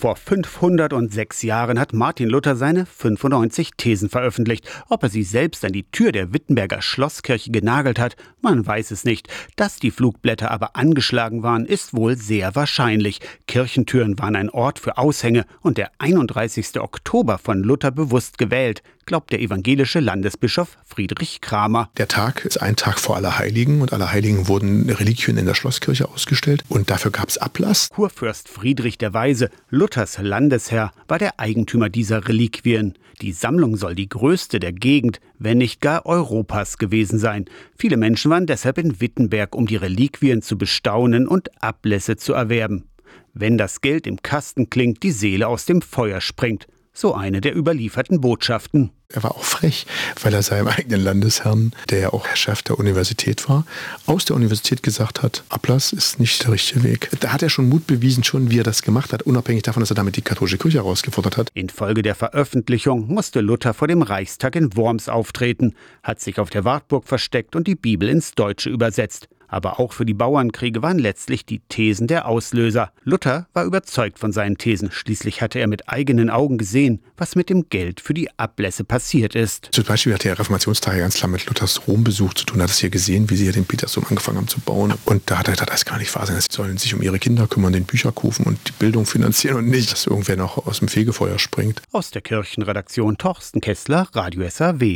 Vor 506 Jahren hat Martin Luther seine 95 Thesen veröffentlicht. Ob er sie selbst an die Tür der Wittenberger Schlosskirche genagelt hat, man weiß es nicht. Dass die Flugblätter aber angeschlagen waren, ist wohl sehr wahrscheinlich. Kirchentüren waren ein Ort für Aushänge und der 31. Oktober von Luther bewusst gewählt, glaubt der evangelische Landesbischof Friedrich Kramer. Der Tag ist ein Tag vor Allerheiligen und Allerheiligen wurden Reliquien in der Schlosskirche ausgestellt und dafür gab es Ablass. Kurfürst Friedrich der Weise, Luthers Landesherr, war der Eigentümer dieser Reliquien. Die Sammlung soll die größte der Gegend, wenn nicht gar Europas gewesen sein. Viele Menschen waren deshalb in Wittenberg, um die Reliquien zu bestaunen und Ablässe zu erwerben. Wenn das Geld im Kasten klingt, die Seele aus dem Feuer springt so eine der überlieferten Botschaften. Er war auch frech, weil er seinem eigenen Landesherrn, der ja auch Chef der Universität war, aus der Universität gesagt hat, Ablass ist nicht der richtige Weg. Da hat er schon Mut bewiesen, schon wie er das gemacht hat, unabhängig davon, dass er damit die katholische Kirche herausgefordert hat. Infolge der Veröffentlichung musste Luther vor dem Reichstag in Worms auftreten, hat sich auf der Wartburg versteckt und die Bibel ins Deutsche übersetzt. Aber auch für die Bauernkriege waren letztlich die Thesen der Auslöser. Luther war überzeugt von seinen Thesen. Schließlich hatte er mit eigenen Augen gesehen, was mit dem Geld für die Ablässe passiert ist. Zum Beispiel hatte der Reformationstage ganz klar mit Luthers Rombesuch zu tun. Hat es hier gesehen, wie sie hier den Petersdom angefangen haben zu bauen. Und da hat er gedacht, das kann nicht wahr sein. Sie sollen sich um ihre Kinder kümmern, den Bücher kaufen und die Bildung finanzieren und nicht, dass irgendwer noch aus dem Fegefeuer springt. Aus der Kirchenredaktion Torsten Kessler, Radio SAW.